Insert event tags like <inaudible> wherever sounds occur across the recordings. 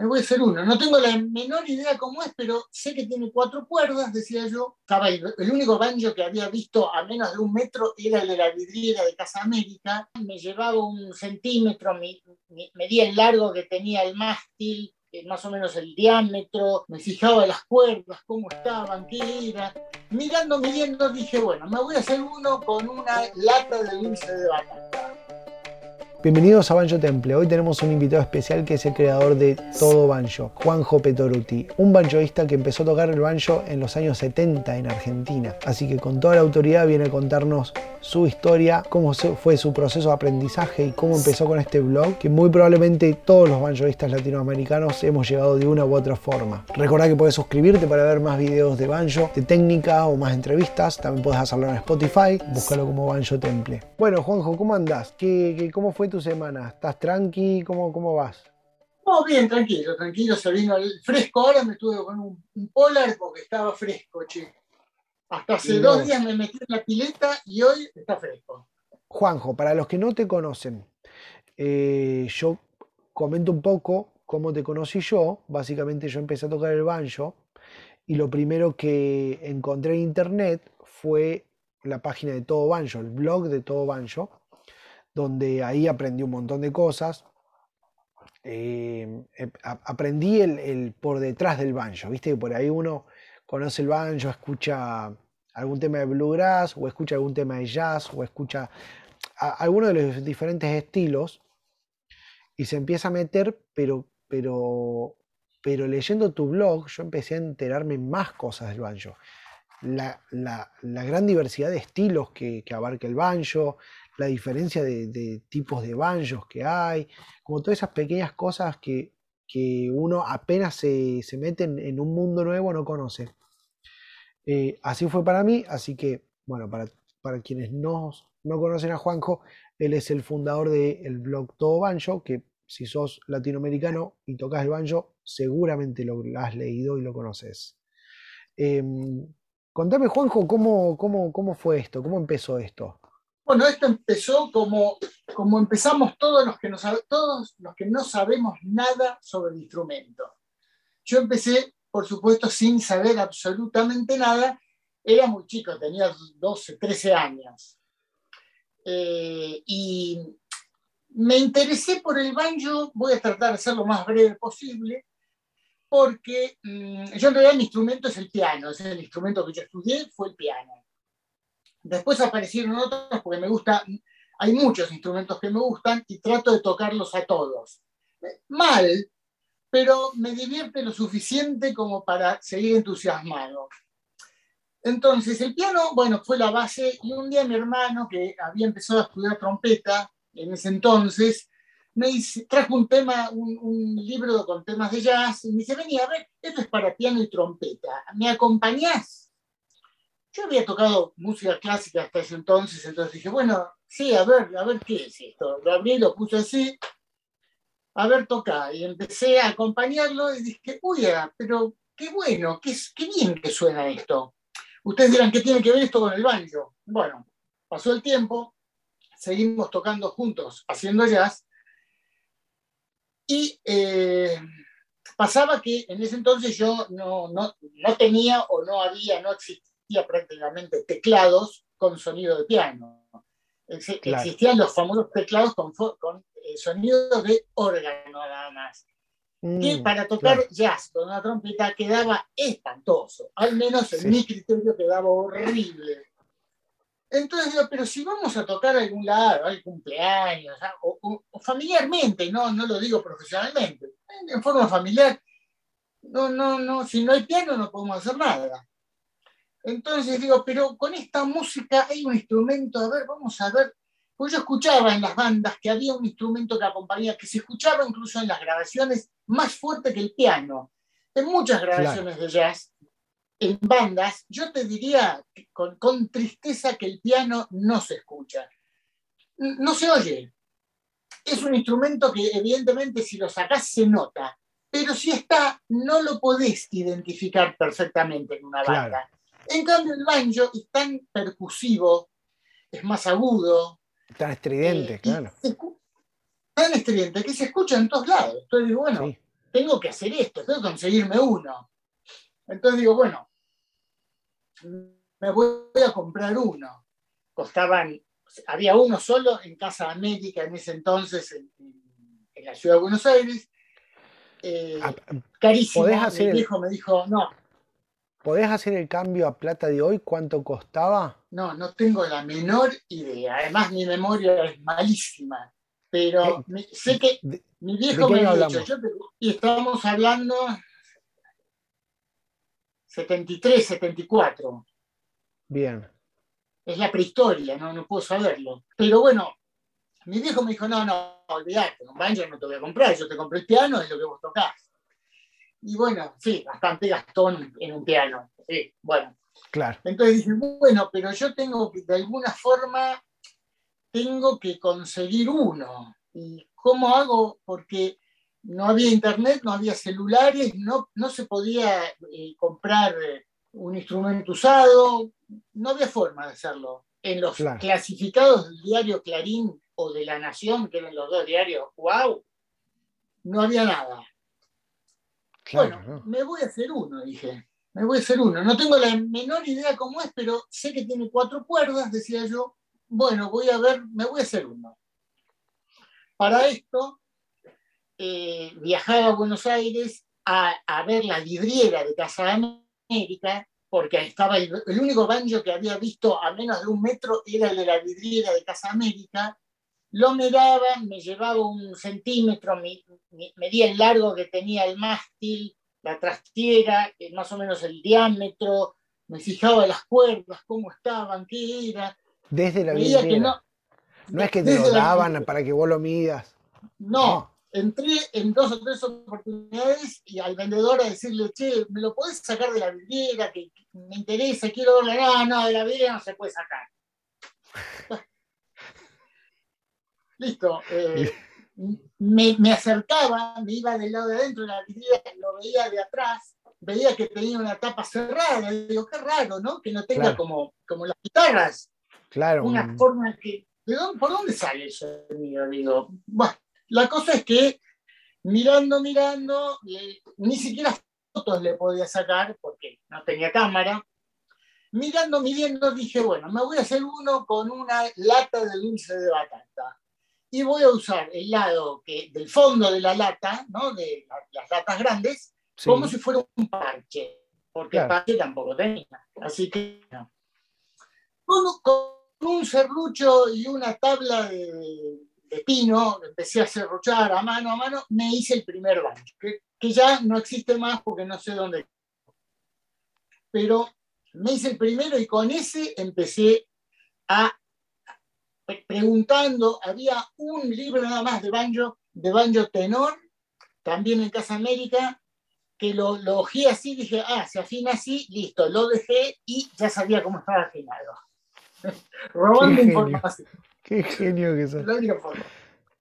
me voy a hacer uno. No tengo la menor idea cómo es, pero sé que tiene cuatro cuerdas, decía yo. El, único banjo que había visto a menos de un metro era el de la vidriera de Casa América. Me llevaba un centímetro, medía el largo que tenía el mástil, más o menos el diámetro, me fijaba las cuerdas, cómo estaban, qué era. Mirando, midiendo, dije, bueno, me voy a hacer uno con una lata de dulce de batata. Bienvenidos a Banjo Temple. Hoy tenemos un invitado especial que es el creador de Todo Banjo, Juanjo Petoruti, un banjoista que empezó a tocar el banjo en los años 70 en Argentina. Así que con toda la autoridad viene a contarnos su historia, cómo fue su proceso de aprendizaje y cómo empezó con este blog, que muy probablemente todos los banjoistas latinoamericanos hemos llegado de una u otra forma. Recordá que puedes suscribirte para ver más videos de banjo, de técnica o más entrevistas. También puedes hacerlo en Spotify, búscalo como Banjo Temple. Bueno, Juanjo, ¿cómo andás? ¿Qué, cómo fue tu semana? ¿Estás tranqui? ¿Cómo, cómo vas? Oh, bien, tranquilo, tranquilo, se vino el fresco. Ahora me estuve con un, polar porque estaba fresco, che. Hasta hace dos días me metí en la pileta y hoy está fresco. Juanjo, para los que no te conocen, eh, yo comento un poco cómo te conocí yo. Básicamente yo empecé a tocar el banjo y lo primero que encontré en internet fue la página de Todo Banjo, el blog de Todo Banjo donde ahí aprendí un montón de cosas. Eh, aprendí el, por detrás del banjo, viste que por ahí uno conoce el banjo, escucha algún tema de bluegrass, o escucha algún tema de jazz, o escucha alguno de los diferentes estilos, y se empieza a meter, pero, pero, pero leyendo tu blog, yo empecé a enterarme más cosas del banjo. La, gran diversidad de estilos que, que abarca el banjo, la diferencia de, tipos de banjos que hay, como todas esas pequeñas cosas que, uno apenas se, mete en, un mundo nuevo no conoce. Eh, así fue para mí, así que, bueno, para, para quienes no, no, conocen a Juanjo, él es el fundador del blog Todo Banjo, que si sos latinoamericano y tocas el banjo, seguramente lo has leído y lo conoces. Em, contame, Juanjo, ¿cómo, cómo, cómo fue esto? ¿Cómo empezó esto? Bueno, esto empezó como, como empezamos todos los, que no, todos los que no sabemos nada sobre el instrumento. Yo empecé, por supuesto, sin saber absolutamente nada. Era muy chico, tenía 12, 13 años. Eh, y me interesé por el banjo, voy a tratar de ser lo más breve posible, porque mm, yo en realidad mi instrumento es el piano, es el instrumento que yo estudié, fue el piano. Después aparecieron otros porque me gusta, hay muchos instrumentos que me gustan y trato de tocarlos a todos. Mal, pero me divierte lo suficiente como para seguir entusiasmado. Entonces, el piano, bueno, fue la base y un día mi hermano, que había empezado a estudiar trompeta en ese entonces, me dice, trajo un tema, un, un, libro con temas de jazz y me dice, vení a ver, esto es para piano y trompeta, ¿me acompañás? Yo había tocado música clásica hasta ese entonces, entonces dije, bueno, sí, a ver, a ver qué es esto. Lo abrí, lo puse así, a ver, toca. Y empecé a acompañarlo y dije, uy, ah, pero qué bueno, qué, qué bien que suena esto. Ustedes dirán, ¿qué tiene que ver esto con el banjo? Bueno, pasó el tiempo, seguimos tocando juntos, haciendo jazz, y eh, pasaba que en ese entonces yo no, no, no tenía o no había, no existía prácticamente teclados con sonido de piano. Existían los famosos teclados con, con eh, sonido de órgano nada más. mm, para tocar jazz con una trompeta quedaba espantoso. Al menos en mi criterio quedaba horrible. Entonces digo, pero si vamos a tocar a algún lado, al cumpleaños, ah, o, familiarmente, no, no lo digo profesionalmente, en forma familiar, no, no, no, si no hay piano no podemos hacer nada. Entonces digo, pero con esta música hay un instrumento, a ver, vamos a ver. Pues yo escuchaba en las bandas que había un instrumento que acompañaba, que se escuchaba incluso en las grabaciones más fuerte que el piano. En muchas grabaciones de jazz, en bandas, yo te diría con, con tristeza que el piano no se escucha. No se oye. Es un instrumento que evidentemente si lo sacás se nota, pero si está, no lo podés identificar perfectamente en una banda. En cambio, el banjo es tan percusivo, es más agudo. Tan estridente, eh, claro. Tan estridente que se escucha en todos lados. Entonces, bueno, tengo que hacer esto, tengo que conseguirme uno. Entonces digo, bueno, me voy a comprar uno. Costaban, había uno solo en Casa América en ese entonces, en, la ciudad de Buenos Aires. Eh, ah, carísimo. Mi hijo me dijo, no. ¿Podés hacer el cambio a plata de hoy? ¿Cuánto costaba? No, no tengo la menor idea. Además, mi memoria es malísima. Pero sé que mi viejo me ha dicho, y estábamos hablando 73, 74. Bien. Es la prehistoria, no, no puedo saberlo. Pero bueno, mi viejo me dijo, no, no, olvídate, un banjo no te voy a comprar, yo te compré el piano, es lo que vos tocás. Y bueno, sí, bastante gastón en un piano. Sí, bueno. Claro. Entonces dije, bueno, pero yo tengo que, de alguna forma, tengo que conseguir uno. ¿Y cómo hago? Porque no había internet, no había celulares, no, no se podía eh, comprar un instrumento usado, no había forma de hacerlo. En los clasificados del diario Clarín o de La Nación, que eran los dos diarios, wow, no había nada. Bueno, me voy a hacer uno, dije. Me voy a hacer uno. No tengo la menor idea cómo es, pero sé que tiene cuatro cuerdas, decía yo. Bueno, voy a ver, me voy a hacer uno. Para esto, eh, viajaba a Buenos Aires a, ver la vidriera de Casa América, porque estaba el, único banjo que había visto a menos de un metro era el de la vidriera de Casa América. Lo miraba, me llevaba un centímetro, medía el largo que tenía el mástil, la trastiera, más o menos el diámetro, me fijaba las cuerdas, cómo estaban, qué era. Desde la vidriera. No es que te lo daban para que vos lo midas. No, entré en dos o tres oportunidades y al vendedor a decirle, che, ¿me lo podés sacar de la vidriera? Que me interesa, quiero verla. No, no, de la vidriera no se puede sacar. <laughs> Listo. Eh, me, me, acercaba, me iba del lado de adentro de la vidriera, lo veía de atrás, veía que tenía una tapa cerrada. Y digo, qué raro, ¿no? Que no tenga como, como las guitarras. Claro. Una forma que ¿Por dónde sale sonido? Digo, bueno, la cosa es que mirando, mirando, ni siquiera fotos le podía sacar porque no tenía cámara. Mirando, midiendo, dije, bueno, me voy a hacer uno con una lata de dulce de batata. Y voy a usar el lado que, del fondo de la lata, ¿no? de las latas grandes, como si fuera un parche, porque el parche tampoco tenía. Así que, no un serrucho y una tabla de, pino, empecé a serruchar a mano a mano, me hice el primer banjo, que, ya no existe más porque no sé dónde. Pero me hice el primero y con ese empecé a preguntando, había un libro nada más de banjo, de banjo tenor, también en Casa América, que lo, lo así, dije, ah, se afina así, listo, lo dejé y ya sabía cómo estaba afinado. <laughs> robando información. Qué genio que sos.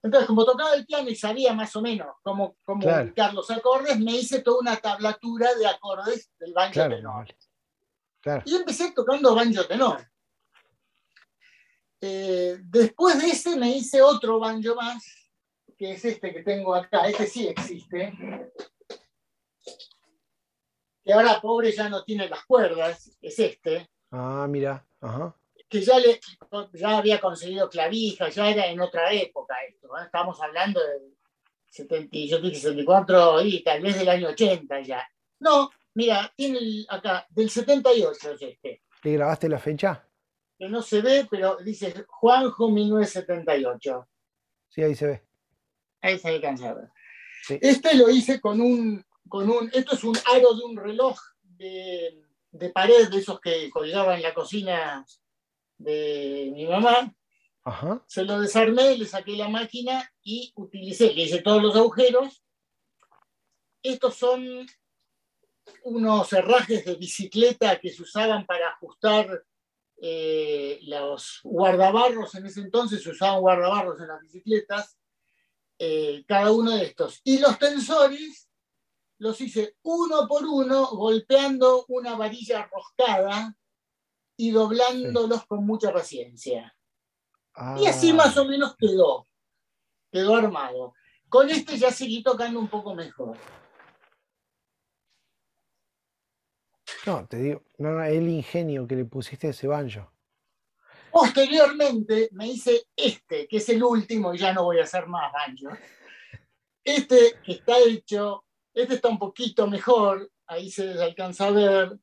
Entonces, como tocaba el piano y sabía más o menos cómo, cómo ubicar los acordes, me hice toda una tablatura de acordes del banjo tenor. Y empecé tocando banjo tenor. Eh, después de ese me hice otro banjo más, que es este que tengo acá. Este sí existe. Que ahora pobre ya no tiene las cuerdas, es este. Ah, mira. Ajá que ya, le, ya había conseguido clavija, ya era en otra época esto. Estamos hablando de 70, yo 64 y tal vez del año 80 ya. No, mira, tiene acá, del 78 es este. ¿Le grabaste la fecha? Que no se ve, pero dice Juanjo 1978. Sí, ahí se ve. Ahí se alcanza a ver. Este lo hice con un, con un, esto es un aro de un reloj de, de pared, de esos que colgaban en la cocina de mi mamá. Se lo desarmé, le saqué la máquina y utilicé, le hice todos los agujeros. Estos son unos herrajes de bicicleta que se usaban para ajustar eh, los guardabarros. En ese entonces se usaban guardabarros en las bicicletas. Eh, cada uno de estos. Y los tensores los hice uno por uno, golpeando una varilla roscada y doblándolos con mucha paciencia. Y así ah. más o menos quedó, quedó armado. Con este ya seguí tocando un poco mejor. No, te digo, no, no, el ingenio que le pusiste a ese banjo. Posteriormente me hice este, que es el último, y ya no voy a hacer más banjo. Este que está hecho, este está un poquito mejor, ahí se alcanza a ver.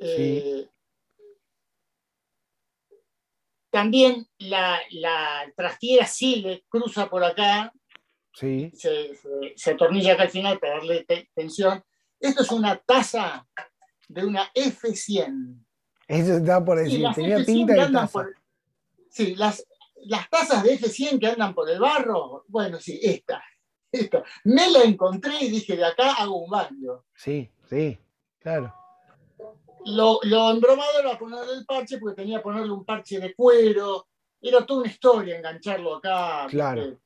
Eh, también la, la trastiera sigue, cruza por acá, Sí. se, se- se atornilla acá al final para darle te- tensión. Esto es una taza de una F100. Eso estaba por decir, las tenía F100 pinta de taza. por- sí, las, las tazas de F100 que andan por el barro, bueno, sí, esta. esta. Me la encontré y dije, de acá hago un baño. Sí, sí, claro. Lo, lo embromado era ponerle el parche, porque tenía que ponerle un parche de cuero. Era toda una historia engancharlo acá. Claro.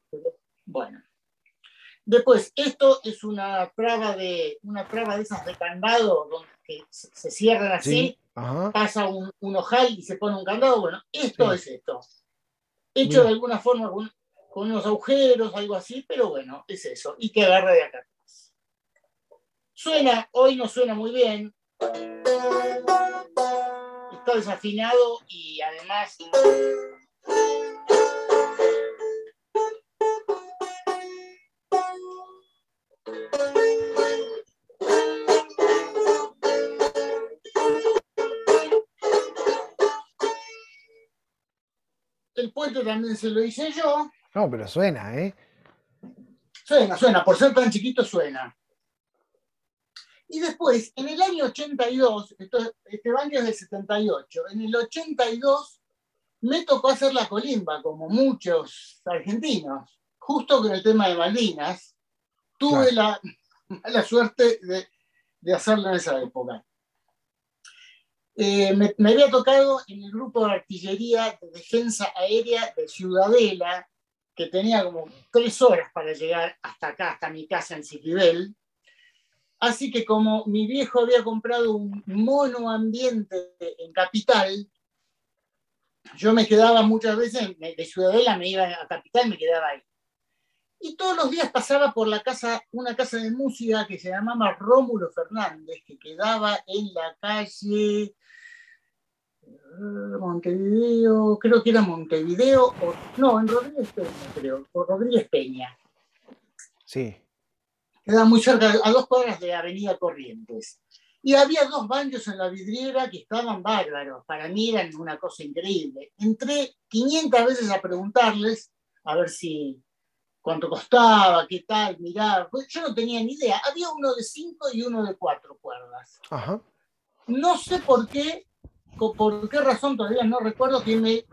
Bueno. Después, esto es una traba de, una traba de esas de candado, donde que se cierran así, Sí. Pasa un, un ojal y se pone un candado. Bueno, esto Sí. es esto. Hecho Mira. de alguna forma con, con unos agujeros, algo así, pero bueno, es eso. Y que agarra de acá atrás. Suena, hoy no suena muy bien. Está desafinado y además. El puente también se lo hice yo. No, pero suena, ¿eh? Suena, suena, por ser tan chiquito suena. Y después, en el año 82, esto- este banco es del 78, en el 82 me tocó hacer la colimba, como muchos argentinos, justo con el tema de Malvinas. Tuve la <laughs> mala suerte de, de hacerlo en esa época. Eh, me, había tocado en el grupo de artillería de defensa aérea de Ciudadela, que tenía como tres horas para llegar hasta acá, hasta mi casa en Cipibel. Así que como mi viejo había comprado un mono ambiente en Capital, yo me quedaba muchas veces, de Ciudadela me iba a Capital, me quedaba ahí. Y todos los días pasaba por la casa, una casa de música que se llamaba Rómulo Fernández, que quedaba en la calle eh, Montevideo, creo que era Montevideo, o, no, en Rodríguez Peña, creo, o Rodríguez Peña. Sí. Queda muy cerca, a dos cuadras de Avenida Corrientes. Y había dos baños en la vidriera que estaban bárbaros. Para mí eran una cosa increíble. Entré 500 veces a preguntarles a ver si cuánto costaba, qué tal, mirar. Pues yo no tenía ni idea. Había uno de cinco y uno de cuatro cuerdas. Ajá. No sé por qué, por qué razón todavía no recuerdo que me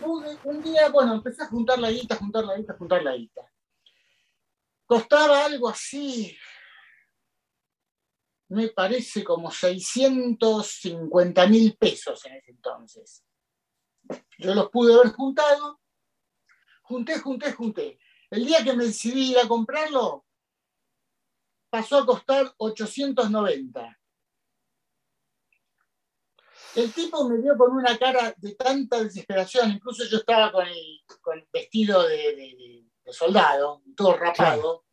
pude un día, bueno, empecé a juntar la guita, juntar la guita, juntar la guita. Costaba algo así, me parece como 650 mil pesos en ese entonces. Yo los pude haber juntado, junté, junté, junté. El día que me decidí ir a comprarlo, pasó a costar 890. El tipo me vio con una cara de tanta desesperación, incluso yo estaba con el, con el vestido de, de- de- de soldado, todo rapado,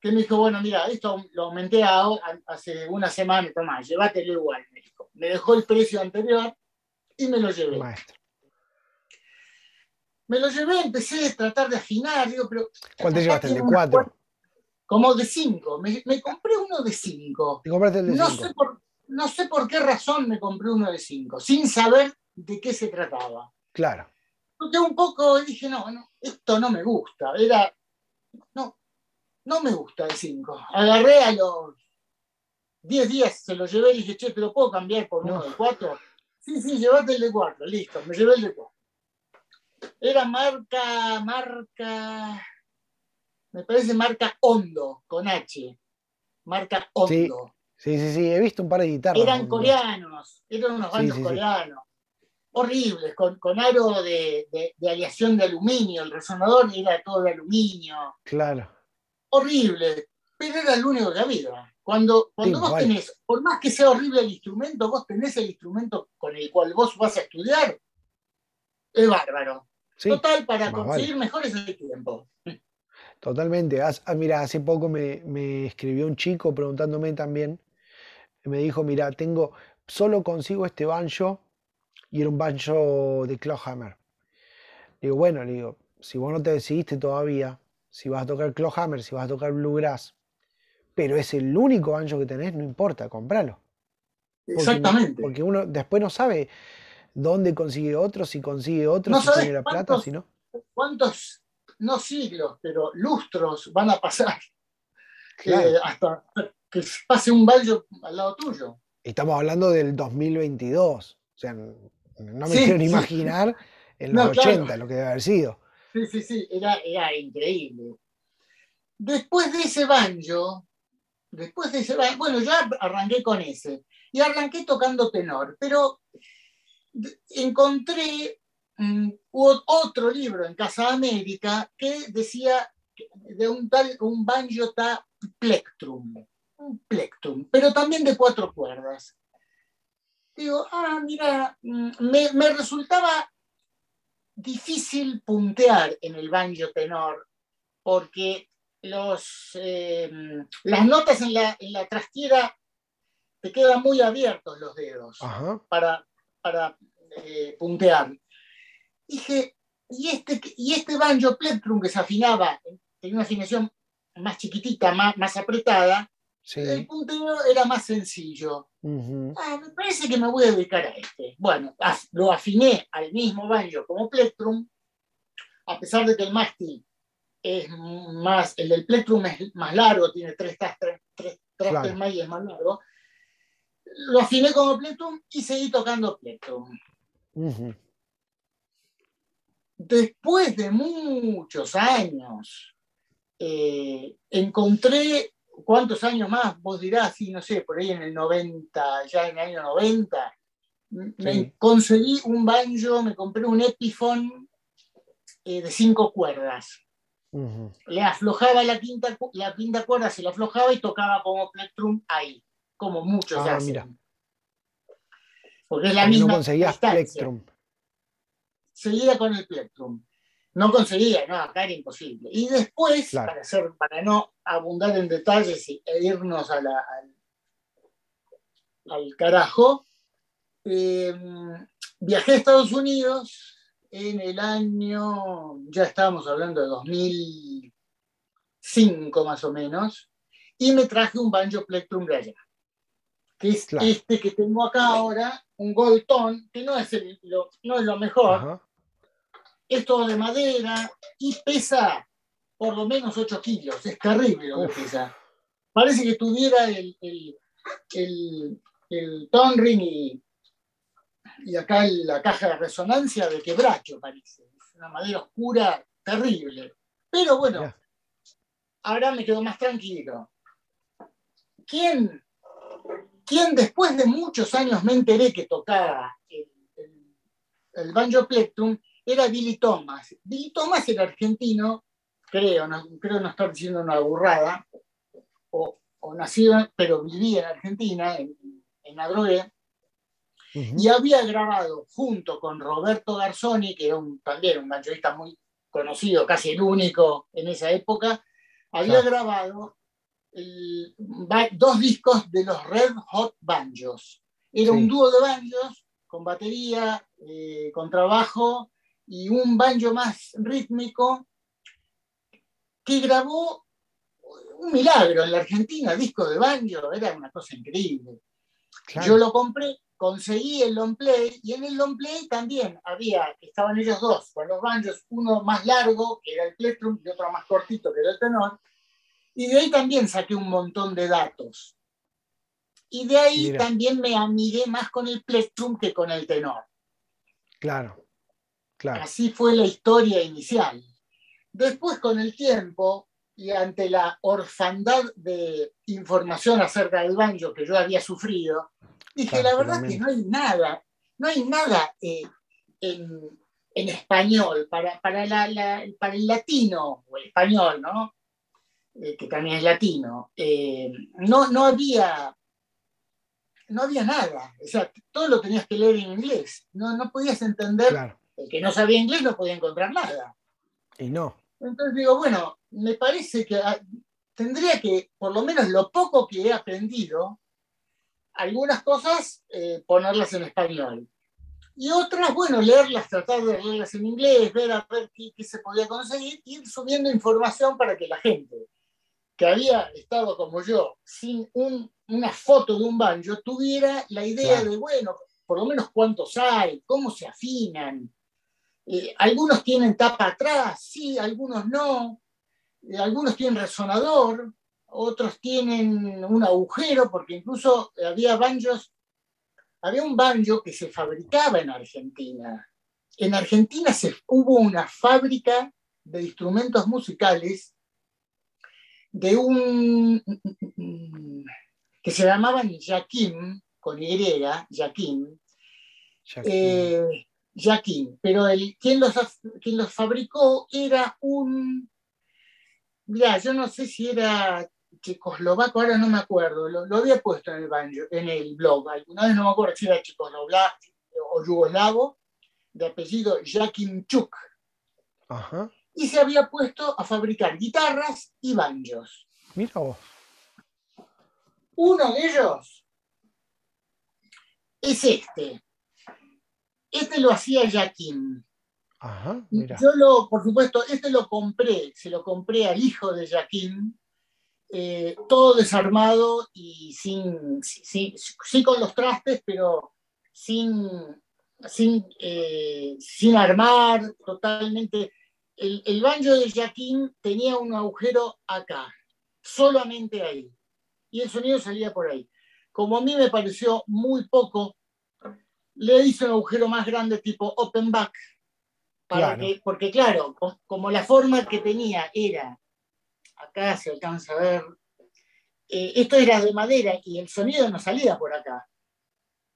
que me dijo, bueno, mira, esto lo aumenté a- a- hace una semana, toma, llévatelo igual, me dijo. Me dejó el precio anterior y me lo llevé. Maestro. Me lo llevé, empecé a tratar de afinar, digo, pero... ¿Cuál te llevaste? ¿El de cuatro? Como de cinco. Me, me compré uno de cinco. ¿Te compraste el de No cinco? sé, por, no sé por qué razón me compré uno de cinco, sin saber de qué se trataba. Claro. Porque un poco dije, no, no, esto no me gusta. Era, no, no me gusta el 5. Agarré a los 10 días, se lo llevé y dije, che, ¿te lo puedo cambiar por uno No. de 4? Sí, sí, llévate el de 4, listo, me llevé el de 4. Era marca, marca, me parece marca Hondo, con H. Marca Hondo. Sí, sí, sí. He visto un par de guitarras. Eran coreanos, eran unos Sí, bandos sí, sí. coreanos. Horribles, con, con aro de, de- de aleación de aluminio. El resonador era todo de aluminio. Claro. Horrible, pero era el único que había. Cuando, cuando Sí, vos igual. tenés, por más que sea horrible el instrumento, vos tenés el instrumento con el cual vos vas a estudiar, es bárbaro. Sí, Total, para conseguir mejores el tiempo. totalmente. Ah, mira, hace poco me, me escribió un chico preguntándome también me dijo, mira, tengo, solo consigo este banjo y era un banjo de Clawhammer. Digo, bueno, le digo, si vos no te decidiste todavía, si vas a tocar Clawhammer, si vas a tocar Bluegrass, pero es el único banjo que tenés, no importa, compralo. Exactamente. Porque, uno después no sabe dónde consigue otro, si consigue otro, si tiene la plata, si no. ¿Cuántos, no siglos, pero lustros van a pasar <laughs> eh, hasta que pase un banjo al lado tuyo? Estamos hablando del 2022. O sea, no me quiero ni imaginar en los 80 lo que debe haber sido. Sí, sí, sí, era, era increíble. Después de ese banjo, después de ese bueno, yo arranqué con ese y arranqué tocando tenor, pero encontré mm, otro libro en Casa América que decía de un tal, un banjo ta plectrum, un plectrum, pero también de cuatro cuerdas. Digo, ah, mira, mm, me, me resultaba difícil puntear en el banjo tenor porque los, eh, las notas en la, en la trastiera te quedan muy abiertos los dedos para, para eh, puntear. Dije, y este, y este banjo plectrum que se afinaba, tenía una afinación más chiquitita, más, más apretada, el punteo era más sencillo. Ah, me parece que me voy a dedicar a este. Bueno, lo afiné al mismo banjo como plectrum, a pesar de que el mástil es más, el del plectrum es más largo, tiene tres trastes tres, más y es más largo. Lo afiné como plectrum y seguí tocando plectrum. Después de muchos años, eh, encontré, ¿cuántos años más? Vos dirás, sí, no sé, por ahí en el 90, ya en el año 90, me conseguí un banjo, me compré un Epiphone eh, de cinco cuerdas. Le aflojaba la quinta, la quinta cuerda, se la aflojaba y tocaba como plectrum ahí, como muchos ah, hacen. Porque es la misma. No conseguías plectrum. Seguía con el plectrum. No conseguía, no, acá era imposible. Y después, para, hacer, para no abundar en detalles e irnos al, al, carajo, em, viajé a Estados Unidos en el año, ya estábamos hablando de 2005 más o menos, y me traje un banjo plectrum de allá, que es este que tengo acá ahora, un Goldton, que no es, lo, no es lo mejor, es todo de madera y pesa por lo menos 8 kilos, es terrible lo que pesa. Parece que tuviera el, el, el, el tonring y, y acá la caja de resonancia de quebracho, parece. Es una madera oscura, terrible. Pero bueno, ahora me quedo más tranquilo. ¿Quién, ¿Quién después de muchos años me enteré que tocaba el, el, banjo plectrum era Billy Thomas. Billy Thomas era argentino, creo, no, creo no estar diciendo una burrada, o, o nacido, pero vivía en Argentina, en, en Adrogué, y había grabado junto con Roberto Garzoni, que era un, también un banjoista muy conocido, casi el único en esa época, había grabado dos discos de los Red Hot Banjos. Era un dúo de banjos con batería, eh, con trabajo y un banjo más rítmico que grabó un milagro en la Argentina, disco de banjo, era una cosa increíble. Yo lo compré conseguí el long play y en el long play también había, estaban ellos dos con los banjos, uno más largo, que era el plectrum, y otro más cortito, que era el tenor, y de ahí también saqué un montón de datos. Y de ahí también me amigué más con el plectrum que con el tenor. Claro, claro. Así fue la historia inicial. Después, con el tiempo, y ante la orfandad de información acerca del banjo que yo había sufrido, Dije, la verdad que no hay nada, no hay nada eh, en, español para, para, para, el latino, o el español, ¿no? Eh, que también es latino. Eh, no, no había no había nada. O sea, todo lo tenías que leer en inglés. No, no podías entender. El que no sabía inglés no podía encontrar nada. Y no. Entonces digo, bueno, me parece que ah, tendría que, por lo menos lo poco que he aprendido, algunas cosas eh, ponerlas en español. Y otras, bueno, leerlas, tratar de leerlas en inglés, ver a ver qué, qué se podía conseguir, ir subiendo información para que la gente que había estado como yo, sin una foto de un banjo, tuviera la idea de, bueno, por lo menos cuántos hay, cómo se afinan. Eh, algunos tienen tapa atrás, sí, algunos no. Eh, algunos tienen resonador, otros tienen un agujero, porque incluso había banjos, había un banjo que se fabricaba en Argentina. En Argentina se, hubo una fábrica de instrumentos musicales de un que se llamaban Jaquim, con Y, Jaquim. Eh, pero el, quien, los, quien los fabricó era un, mira, yo no sé si era checoslovaco, ahora no me acuerdo, lo, había puesto en el, banjo, en el blog, alguna vez no me acuerdo si era checoslovaco o yugoslavo, de apellido Chuk. Ajá y se había puesto a fabricar guitarras y banjos. Mira vos. Uno de ellos es este. Este lo hacía Jaquín. Ajá, mira. Yo lo, por supuesto, este lo compré, se lo compré al hijo de Jaquín, eh, todo desarmado y sin, sí, con los trastes, pero sin, sin, eh, sin armar, totalmente el, banjo de Jaquín tenía un agujero acá, solamente ahí, y el sonido salía por ahí. Como a mí me pareció muy poco, le hice un agujero más grande tipo open back, para Que, porque claro, como la forma que tenía era, acá se alcanza a ver, eh, esto era de madera y el sonido no salía por acá.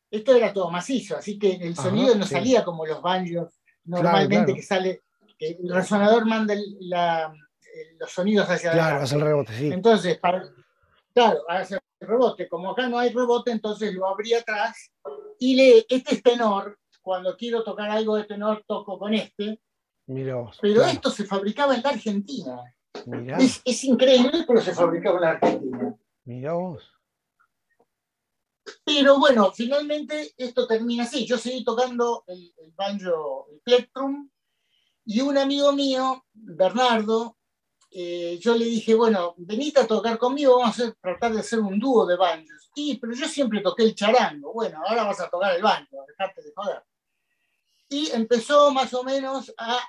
Esto era todo macizo, así que el sonido no salía como los banjos normalmente que sale el resonador manda los sonidos hacia Claro, hace el rebote, sí. Entonces, para, claro, hace el rebote. Como acá no hay rebote, entonces lo abrí atrás y le, este es tenor. Cuando quiero tocar algo de tenor, toco con este. pero esto se fabricaba en la Argentina. Es, increíble, pero se fabricaba en la Argentina. Mira vos. Pero bueno, finalmente esto termina así. Yo seguí tocando el, el banjo, el plectrum, y un amigo mío, Bernardo, eh, yo le dije, bueno, venite a tocar conmigo, vamos a tratar de hacer un dúo de banjos. Y, pero yo siempre toqué el charango, bueno, ahora vas a tocar el banjo, dejarte de joder. Y empezó más o menos a,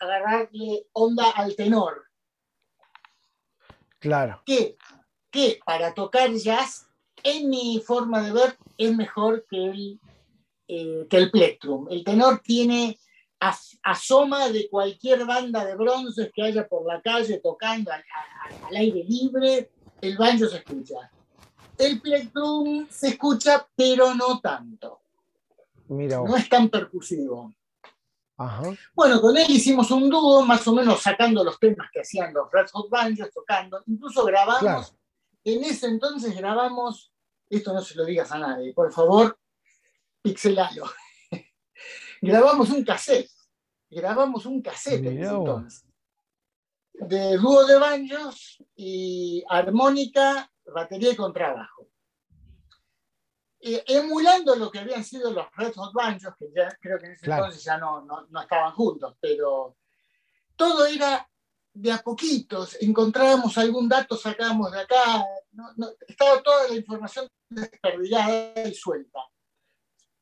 agarrarle onda al tenor. Claro. Que, que para tocar jazz, en mi forma de ver, es mejor que el, eh, que el plectrum. El tenor tiene asoma de cualquier banda de bronces que haya por la calle tocando al, aire libre, el banjo se escucha. El plectrum se escucha, pero no tanto. No es tan percusivo. Bueno, con él hicimos un dúo, más o menos sacando los temas que hacían los Red Hot Banjos, tocando. Incluso grabamos, en ese entonces grabamos, esto no se lo digas a nadie, por favor, pixelalo grabamos un cassette. Grabamos un cassette en ese entonces. De dúo de banjos y armónica, batería y contrabajo. emulando lo que habían sido los Red Hot Banjos, que ya creo que en ese entonces ya no, no, estaban juntos, pero todo era de a poquitos, encontrábamos algún dato, sacábamos de acá, estaba toda la información desperdigada y suelta.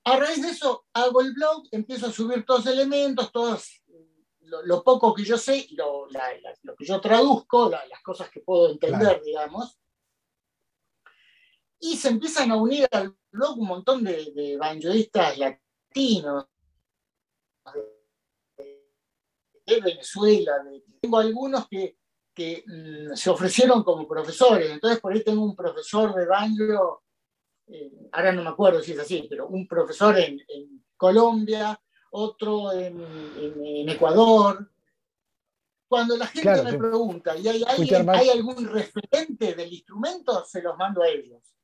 A raíz de eso, hago el blog, empiezo a subir todos los elementos, todos, lo, poco que yo sé, lo, lo que yo traduzco, las cosas que puedo entender, digamos. Y se empiezan a unir al blog un montón de, de banjoistas latinos, de Venezuela. tengo algunos que, que mm, se ofrecieron como profesores. Entonces, por ahí tengo un profesor de banjo eh, ahora no me acuerdo si es así, pero un profesor en, Colombia, otro en, Ecuador. Cuando la gente me pregunta, ¿y hay, hay algún referente del instrumento? Se los mando a ellos.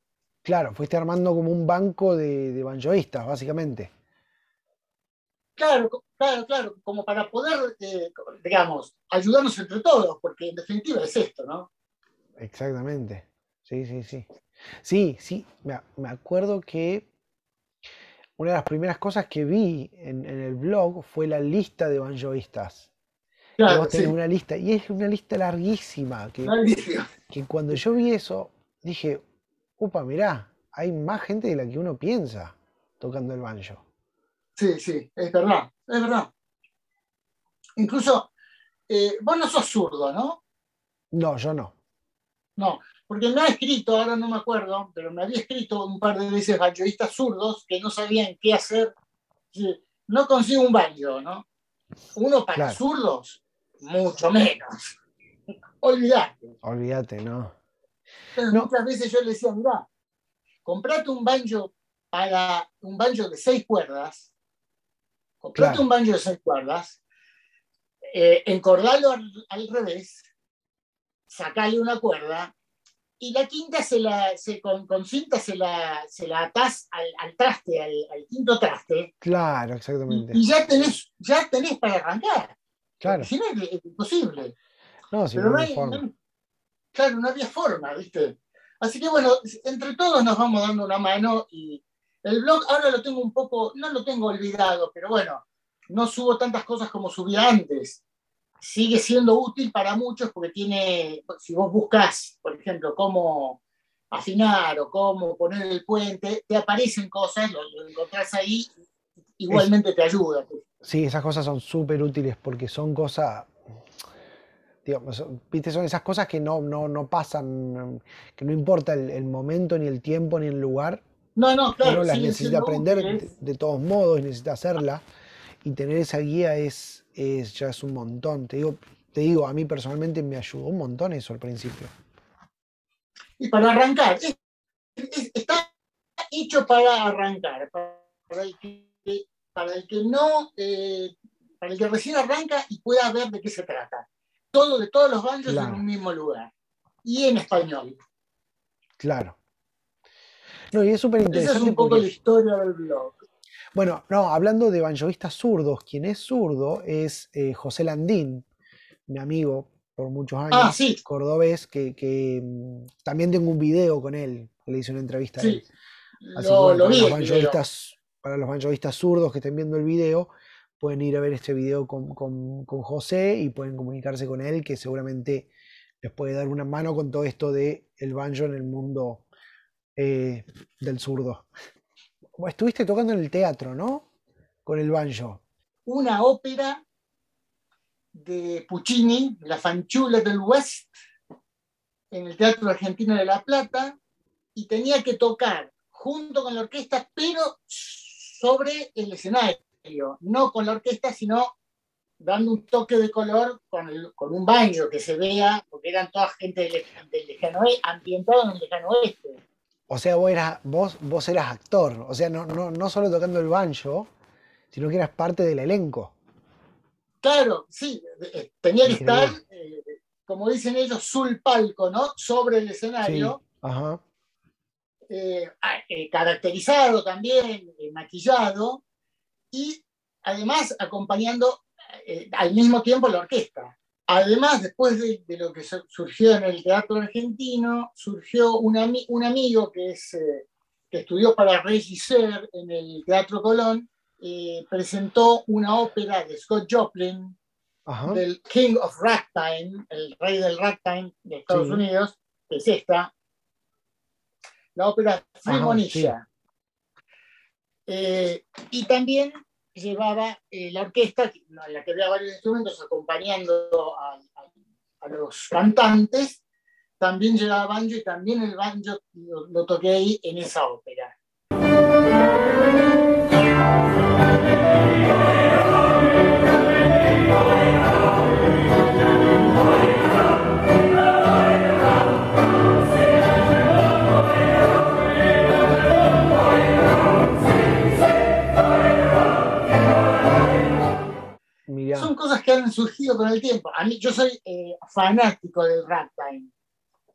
Claro, fuiste armando como un banco de, de banjoistas, básicamente. Claro, claro, claro, como para poder, eh, digamos, ayudarnos entre todos, porque en definitiva es esto, ¿no? Exactamente, sí, sí, sí. Sí, sí, me, acuerdo que una de las primeras cosas que vi en, en el blog fue la lista de banjoistas. Que Claro, sí. una lista, y es una lista larguísima, que, que cuando yo vi eso, dije, upa, mirá, hay más gente de la que uno piensa tocando el banjo. Sí, sí, es verdad, es verdad. Incluso, eh, vos no sos zurdo, ¿no? No, yo no. No, porque me ha escrito, ahora no me acuerdo, pero me había escrito un par de veces banjoistas zurdos que no sabían qué hacer. No consigo un banjo, ¿no? Uno para Claro. zurdos, mucho menos. Olvidate. <laughs> Olvídate, ¿no? Muchas veces yo le decía, mirá, comprate un banjo para un banjo de seis cuerdas, comprate Claro. un banjo de seis cuerdas, eh, encordalo al, al revés, sacale una cuerda, y la quinta se la, se, con, con cinta se la, se la atás al, al traste, al, al quinto traste, Claro, y, exactamente. y ya, tenés, ya tenés para arrancar. Claro. Si no, es, imposible. No, si Pero no no hay hay, forma. no- claro, no había forma, ¿viste? Así que bueno, entre todos nos vamos dando una mano y el blog ahora lo tengo un poco, no lo tengo olvidado, pero bueno, no subo tantas cosas como subía antes. Sigue siendo útil para muchos porque tiene, si vos buscas, por ejemplo, cómo afinar o cómo poner el puente, te aparecen cosas, lo, lo encontrás ahí, igualmente te ayuda. Sí, esas cosas son súper útiles porque son cosas, digamos, viste, son esas cosas que no, no, no pasan, que no importa el, el momento, ni el tiempo, ni el lugar, No, no, claro, uno las necesita aprender útiles. de todos modos y necesita hacerla. Y tener esa guía es, es, ya es un montón. Te digo, te digo, a mí personalmente me ayudó un montón eso al principio. Y para arrancar, es- es- está hecho para arrancar, para el que, para el que no, eh, para el que recién arranca y pueda ver de qué se trata. Todo de todos los Claro. en un mismo lugar. Y en español. Claro. No, y es súper Esa es interesante un poco porque la historia del blog. Bueno, no, hablando de banjoistas zurdos, quien es zurdo es eh, José Landín, mi amigo por muchos años, Ah, sí, cordobés, que, que, mm, también tengo un video con él, que le hice una entrevista a sí. él. Así que Lo, bueno, lo para, vi los banjoistas, para los banjoistas zurdos que estén viendo el video, pueden ir a ver este video con, con- con José y pueden comunicarse con él, que seguramente les puede dar una mano con todo esto de el banjo en el mundo eh, del zurdo. Estuviste tocando en el teatro, ¿no? Con el banjo. Una ópera de Puccini, La Fanchula del West, en el Teatro Argentino de La Plata, y tenía que tocar junto con la orquesta, pero sobre el escenario, no con la orquesta, sino dando un toque de color con, el- con un baño que se vea, porque eran toda gente del, del lejano oeste, ambientado en el lejano oeste. O sea, vos eras, vos, vos eras actor. O sea, no, no, no solo tocando el banjo, sino que eras parte del elenco. Claro, sí, eh, tenía que estar, eh, como dicen ellos, sul palco, ¿no? Sobre el Sí. escenario. Ajá. eh, a- eh, caracterizado también, eh, maquillado, y además acompañando eh, al mismo tiempo la orquesta. Además, después de, de lo que su- surgió en el teatro argentino, surgió un, ami- un amigo que, es, eh, que estudió para regisseur en el Teatro Colón, eh, presentó una ópera de Scott Joplin, Ajá. del King of Ragtime, el rey del ragtime de Estados Sí. Unidos, que es esta, la ópera Frimonilla. Eh, y también llevaba eh, la orquesta, en la que había varios instrumentos acompañando a, a- a los cantantes, también llevaba banjo y también el banjo lo, lo toqué ahí en esa ópera. El tiempo. A mí, yo soy eh, fanático del ragtime.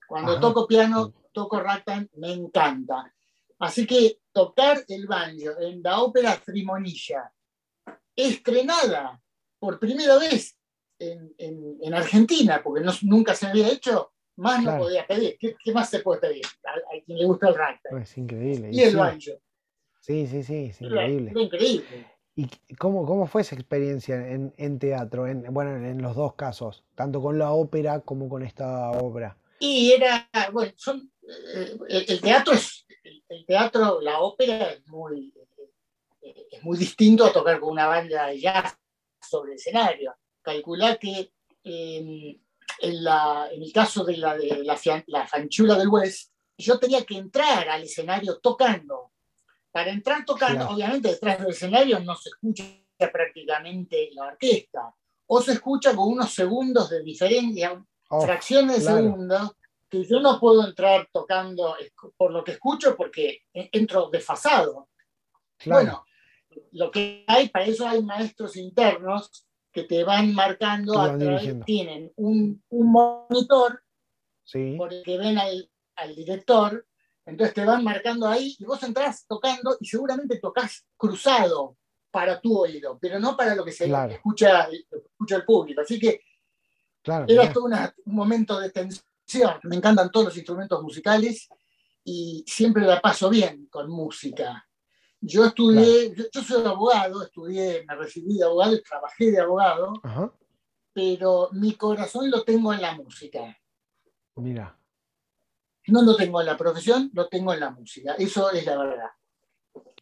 Cuando Ajá. toco piano, toco ragtime, me encanta. Así que tocar el banjo en la ópera Frimonilla, estrenada por primera vez en, en- en Argentina, porque no- nunca se había hecho, Más no podía pedir. ¿Qué, más se puede pedir a, quien le gusta el ragtime? Es increíble. Y, el banjo. Sí, sí, sí, es increíble. Es increíble. ¿Y cómo, cómo fue esa experiencia en, teatro? En, bueno, en los dos casos, tanto con la ópera como con esta obra. Y era, bueno, eh, el, teatro es, el, teatro, la ópera es muy, eh, es muy distinto a tocar con una banda de jazz sobre el escenario. Calcular que em, en, la, en, el caso de la, de la, la fanchula del West, yo tenía que entrar al escenario tocando para entrar tocando, obviamente detrás del escenario no se escucha prácticamente la orquesta, o se escucha con unos segundos de diferencia, oh, fracciones de segundos, que yo no puedo entrar tocando por lo que escucho porque entro desfasado. Bueno, lo que hay, para eso hay maestros internos que te van marcando, tienen un, monitor por el que ven al, al director entonces te van marcando ahí y vos entrás tocando y seguramente tocas cruzado para tu oído, pero no para lo que se escucha, escucha el público. Así que era todo un momento de tensión. Me encantan todos los instrumentos musicales y siempre la paso bien con música. Yo estudié, yo, soy abogado, estudié, me recibí de abogado y trabajé de abogado, pero mi corazón lo tengo en la música. Mira. No lo tengo en la profesión, lo tengo en la música. Eso es la verdad.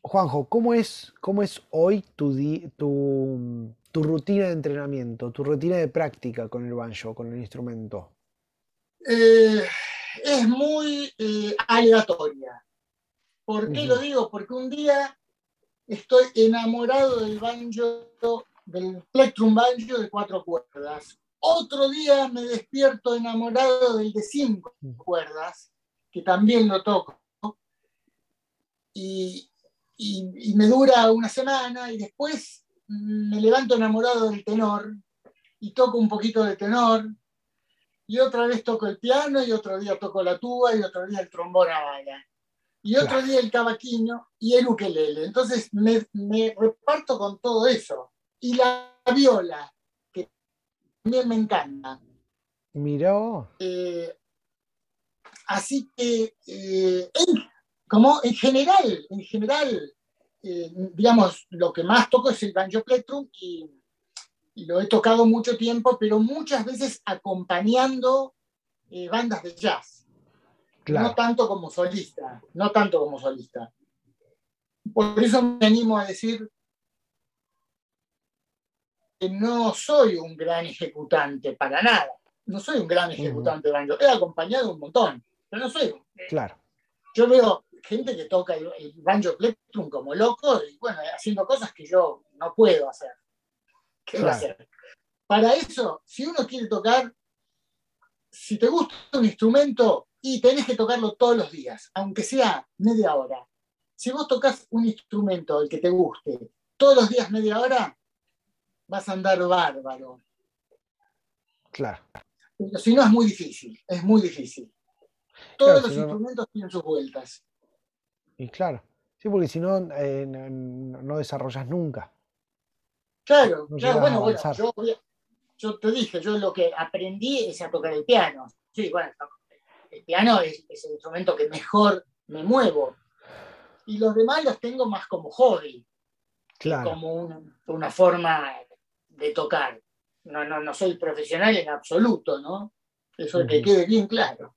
Juanjo, ¿cómo es, cómo es hoy tu, tu, rutina de entrenamiento, tu rutina de práctica con el banjo, con el instrumento? Eh, es muy eh, aleatoria. ¿Por qué lo digo? Porque un día estoy enamorado del banjo, del plectrum banjo de cuatro cuerdas. Otro día me despierto enamorado del de cinco cuerdas que también lo toco, y, me dura una semana y después me levanto enamorado del tenor y toco un poquito de tenor y otra vez toco el piano y otro día toco la tuba y otro día el trombón a bala y otro día el cavaquinho y el ukelele. Entonces me, reparto con todo eso. Y la viola, que también me encanta. Miró. Eh, Así que, eh, como en general, en general, eh, digamos, lo que más toco es el banjo plectrum y, lo he tocado mucho tiempo, pero muchas veces acompañando eh, bandas de jazz. No tanto como solista, no tanto como solista. Por eso me animo a decir que no soy un gran ejecutante, para nada. No soy un gran ejecutante de banjo. He acompañado un montón no soy. Claro. Yo veo gente que toca el, banjo plectrum como loco y bueno, haciendo cosas que yo no puedo hacer. ¿Qué va a hacer? Para eso, si uno quiere tocar, si te gusta un instrumento y tenés que tocarlo todos los días, aunque sea media hora. Si vos tocas un instrumento, el que te guste, todos los días media hora, vas a andar bárbaro. Claro. Pero si no es muy difícil, es muy difícil. Todos los instrumentos tienen sus vueltas. Y claro, sí, porque si no, eh, no, desarrollas nunca. Claro, claro bueno, bueno, yo, te dije, yo lo que aprendí es a tocar el piano. Sí, bueno, el piano es, el instrumento que mejor me muevo. Y los demás los tengo más como hobby, claro. como una, forma de tocar. No, no, no soy profesional en absoluto, ¿no? Eso es que quede bien claro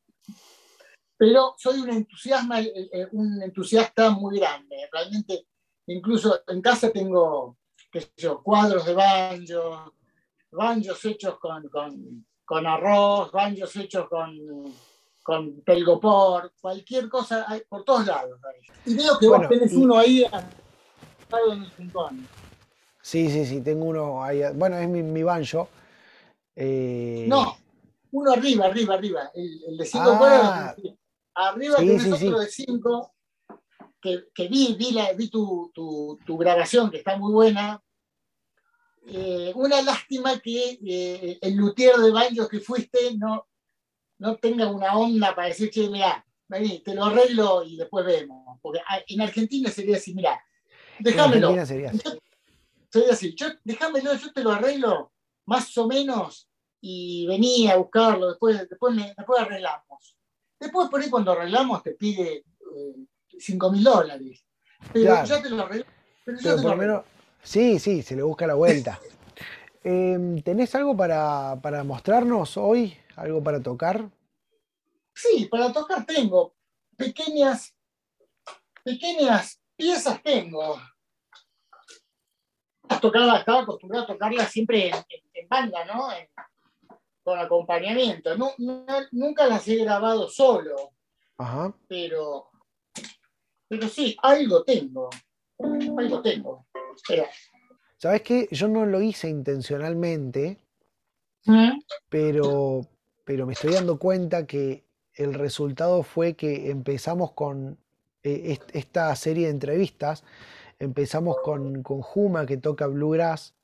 pero soy un, entusiasma, eh, eh, un entusiasta muy grande. Realmente, incluso en casa tengo qué sé yo, cuadros de banjo, banjos hechos con, con, con arroz, banjos hechos con, con pelgopor, cualquier cosa, hay, por todos lados. Y veo que vos tenés uno ahí en el rincón. Sí, sí, sí, tengo uno ahí. Bueno, es mi, mi banjo. Eh... No, uno arriba, arriba, arriba. El, de cinco ah, Arriba tenés otro de 5 que, vi, vi, tu, grabación, que está muy buena. Eh, una lástima que eh, el luthier de banjos que fuiste no, no tenga una onda para decir, che, mira, vení, te lo arreglo y después vemos. Porque ah, en Argentina sería así, mira, déjamelo. Sería así. Yo, sería así, yo, déjamelo, yo te lo arreglo más o menos y venía a buscarlo, después, después, después arreglamos. Después por ahí cuando arreglamos te pide 5 eh, mil dólares. Pero ya te lo arreglamos. Sí, sí, se le busca la vuelta. <laughs> Em, ¿Tenés algo para, para mostrarnos hoy? ¿Algo para tocar? Sí, para tocar tengo pequeñas, pequeñas piezas tengo. Tocaba, estaba acostumbrado a tocarla siempre en, banda, ¿no? con acompañamiento. nunca las he grabado solo. Ajá. Pero, pero sí, algo tengo. Algo tengo. ¿Sabes qué? Yo no lo hice intencionalmente, ¿Mm? pero, pero me estoy dando cuenta que el resultado fue que empezamos con eh, esta serie de entrevistas, empezamos con, con Juma que toca Bluegrass,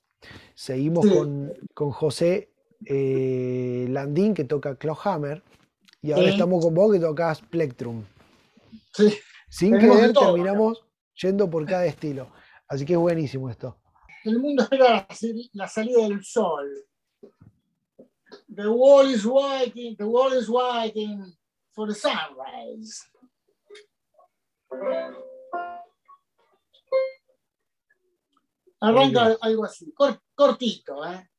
seguimos con, con, José eh, Landín que toca Clawhammer y ahora estamos con vos que tocas Plectrum. Sin querer terminamos yendo por cada estilo. Así que es buenísimo esto. El mundo espera la salida del sol. The wall is waiting, the wall is waiting for the sunrise. Arranca algo así, cortito, ¿eh?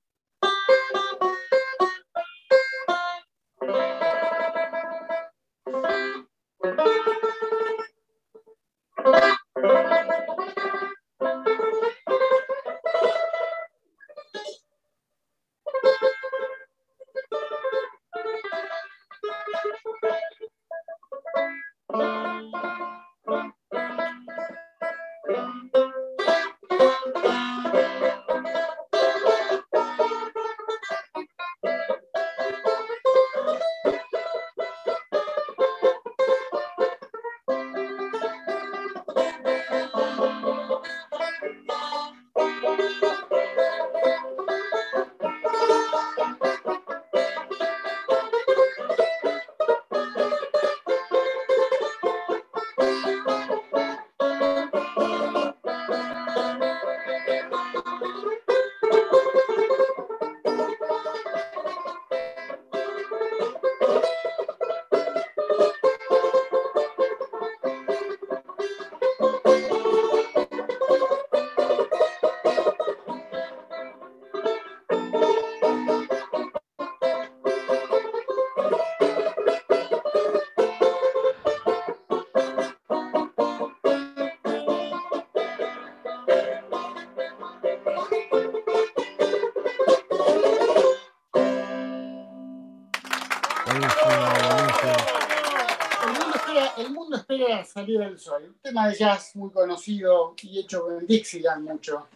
Del sol. Un tema de jazz muy conocido y hecho en Dixieland mucho.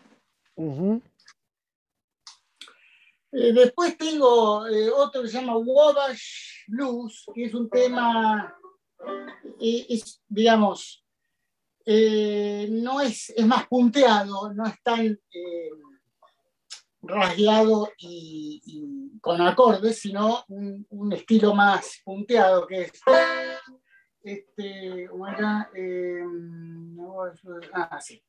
Eh, después tengo eh, otro que se llama Wabash Blues, que es un tema, eh, es, digamos, no es, es más punteado, no es tan rasgueado y, con acordes, sino un, un, estilo más punteado que es este, ¿cómo? Eh, no, ah, sí.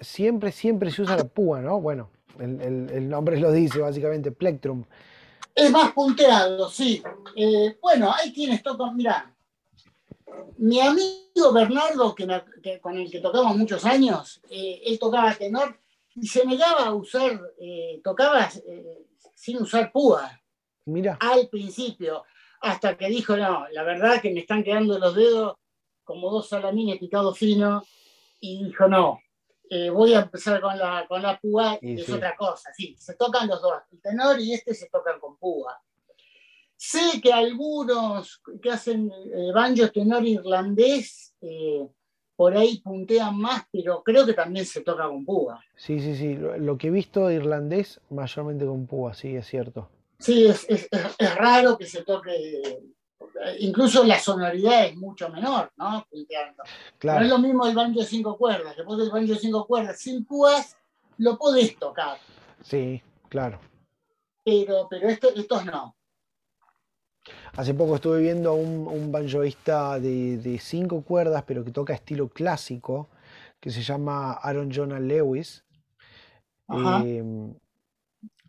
Siempre, siempre se usa la púa, ¿no? Bueno, el, nombre lo dice básicamente, plectrum. Es más punteado, sí. Eh, bueno, hay quienes tocan, mira, mi amigo Bernardo, que, con el que tocamos muchos años, eh, él tocaba tenor y se negaba a usar, eh, tocaba sin usar púa. Mira. Al principio. hasta que dijo, no, la verdad que me están quedando los dedos como dos salamines picados finos, y dijo, no, eh, voy a empezar con la, con la púa, y es otra cosa, sí, se tocan los dos, el tenor y este se tocan con púa. Sé que algunos que hacen eh, banjo tenor irlandés, eh, por ahí puntean más, pero creo que también se toca con púa. Sí, sí, sí. Lo, que he visto irlandés, mayormente con púa, sí, es cierto. Sí, es, es, es raro que se toque. Incluso la sonoridad es mucho menor, ¿no? Punteando. No es lo mismo el banjo de cinco cuerdas. Después del banjo de cinco cuerdas sin púas, lo podés tocar. Sí, claro. Pero, pero estos no. Hace poco estuve viendo a un, un banjoista de, cinco cuerdas, pero que toca estilo clásico, que se llama Aaron Jonah Lewis. Em,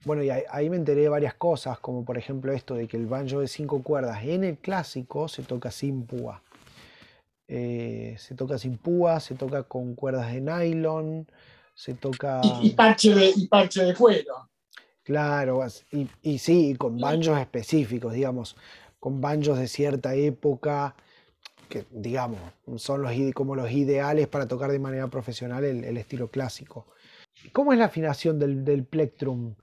bueno, y ahí, me enteré de varias cosas, como por ejemplo esto de que el banjo de cinco cuerdas en el clásico se toca sin púa. Eh, se toca sin púa, se toca con cuerdas de nylon, se toca... Y, parche, de, y parche de cuero. Claro, y, y sí, con banjos específicos, digamos, con banjos de cierta época, que digamos, son los, como los ideales para tocar de manera profesional el, estilo clásico. ¿Cómo es la afinación del, plectrum?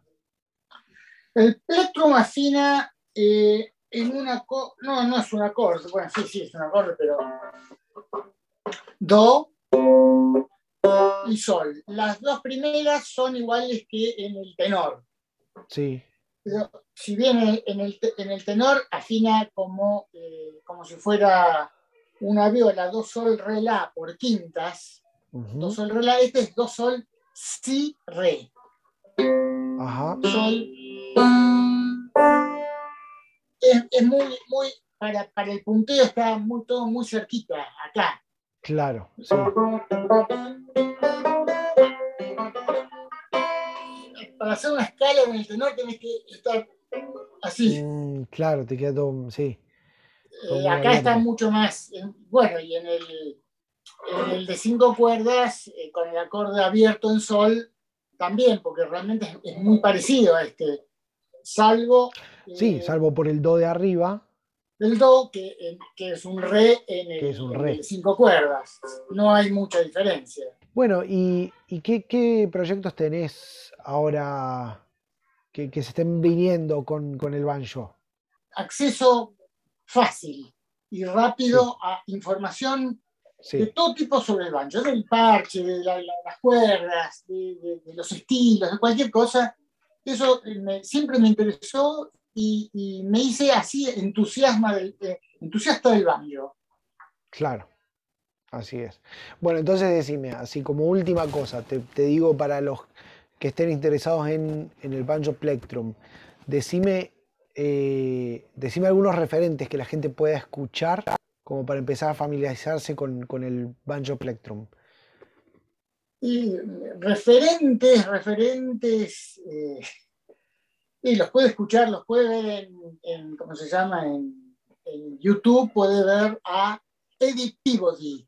El plectrum afina eh, en una... No, no es un acorde, bueno, sí, sí, es un acorde, pero... Do y sol. Las dos primeras son iguales que en el tenor. Sí. si bien en el, en el tenor afina como, eh, como si fuera una viola, do, sol, re, la por quintas, do, sol, re, la, este es do, sol, si, re. Ajá. Sol. Es, muy, muy, para, para, el punteo está muy, todo muy cerquita, acá. Claro, sí. para hacer una escala en el tenor tenés que estar así. Mm, claro, te queda todo, sí. Eh, acá está mucho más, bueno, y en el, en el de cinco cuerdas, eh, con el acorde abierto en sol, también, porque realmente es, muy parecido a este, salvo... sí, eh, salvo por el do de arriba. El do, que, que es un re en el, es un re. cinco cuerdas. No hay mucha diferencia. Bueno, ¿y, qué, proyectos tenés ahora que, se estén viniendo con, el banjo? Acceso fácil y rápido a información de todo tipo sobre el banjo, del parche, de las cuerdas, de, los estilos, de cualquier cosa. Eso siempre me interesó y, me hice así entusiasma eh, entusiasta del banjo. Claro. Así es. Bueno, entonces decime, así como última cosa, te, digo para los que estén interesados en, el banjo plectrum, decime, eh, decime algunos referentes que la gente pueda escuchar como para empezar a familiarizarse con, el banjo plectrum. Y referentes, referentes, eh, y los puede escuchar, los puede ver en, ¿cómo se llama? En, en YouTube, puede ver a Eddie Peabody,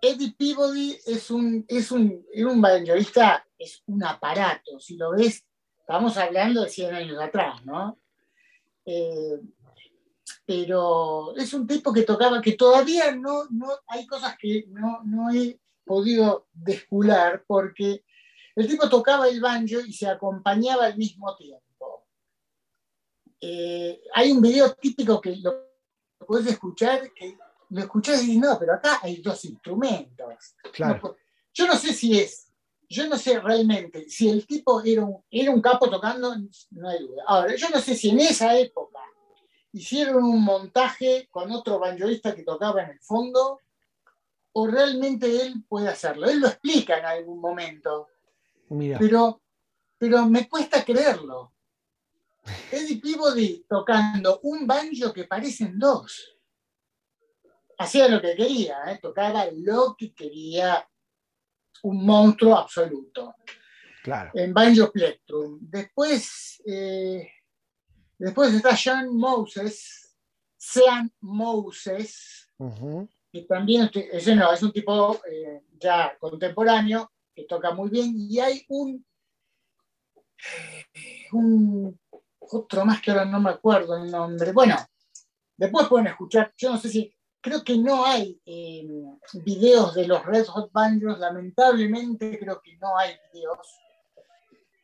Eddie Peabody es un, es un, un banjoista, es un aparato. Si lo ves, estamos hablando de 100 años atrás, ¿no? Eh, pero es un tipo que tocaba, que todavía no, no hay cosas que no, no he podido descular, porque el tipo tocaba el banjo y se acompañaba al mismo tiempo. Eh, hay un video típico que lo puedes escuchar, que lo escuché y no, pero acá hay dos instrumentos. Claro. yo no sé si es, yo no sé realmente si el tipo era un, era un capo tocando, no hay duda. Ahora, yo no sé si en esa época hicieron un montaje con otro banjoista que tocaba en el fondo o realmente él puede hacerlo. Él lo explica en algún momento. Pero, pero me cuesta creerlo. Eddie Peabody tocando un banjo que parecen dos hacía lo que quería, ¿eh? tocaba lo que quería, un monstruo absoluto. Claro. En Banjo Plectrum. Después, eh, después está Sean Moses, Sean Moses, que también ese no, es un tipo eh, ya contemporáneo que toca muy bien y hay un, un otro más que ahora no me acuerdo el nombre. Bueno, después pueden escuchar, yo no sé si, creo que no hay eh, videos de los Red Hot Banjos, lamentablemente creo que no hay videos,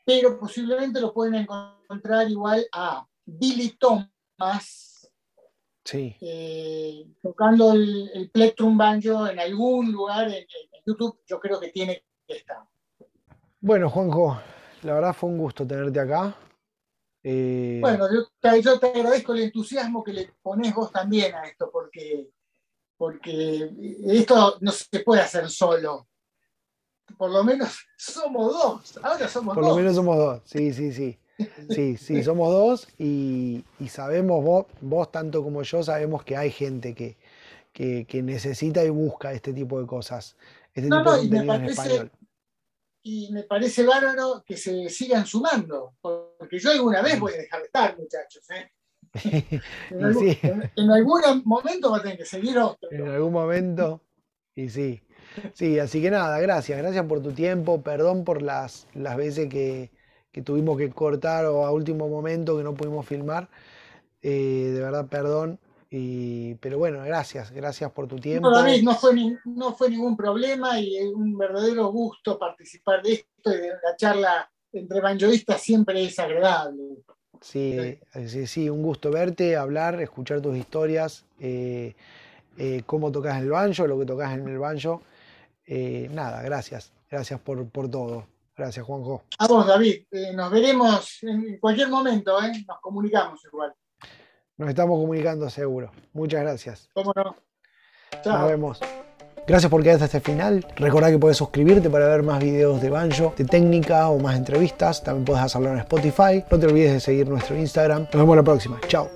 pero posiblemente lo pueden encontrar igual a Billy Thomas. Sí. Eh, tocando el, el, Plectrum Banjo en algún lugar en, en YouTube, yo creo que tiene que estar. Bueno, Juanjo, la verdad fue un gusto tenerte acá. Eh... Bueno, yo te, yo te, agradezco el entusiasmo que le pones vos también a esto, porque, porque esto no se puede hacer solo. Por lo menos somos dos. Ahora somos Por dos. Por lo menos somos dos, sí, sí, sí. Sí, sí, <laughs> somos dos y, y, sabemos, vos, vos tanto como yo, sabemos que hay gente que, que, que necesita y busca este tipo de cosas. Este no, tipo no, de y me parece, y me parece bárbaro que se sigan sumando, porque yo alguna vez voy a dejar de estar, muchachos. ¿eh? <laughs> En, algún, sí. en, en, algún momento va a tener que seguir otro. En algún momento, y sí. Sí, así que nada, gracias, gracias por tu tiempo, perdón por las, las veces que, que tuvimos que cortar o a último momento que no pudimos filmar. Eh, de verdad, perdón. Y, pero bueno, gracias, gracias por tu tiempo. No, David, no fue, ni, no fue ningún problema y es un verdadero gusto participar de esto y de la charla entre banjoistas siempre es agradable. Sí, sí, sí, un gusto verte, hablar, escuchar tus historias, eh, eh, cómo tocas el banjo, lo que tocas en el banjo. Eh, nada, gracias, gracias por, por, todo. Gracias, Juanjo. A vos, David. Eh, nos veremos en cualquier momento, nos comunicamos igual. Nos estamos comunicando seguro. Muchas gracias. ¿Cómo no? Chao. Nos vemos. Gracias por quedarte hasta el final. Recordá que puedes suscribirte para ver más videos de banjo, de técnica o más entrevistas. También puedes hacerlo en Spotify. No te olvides de seguir nuestro Instagram. Nos vemos la próxima. Chao.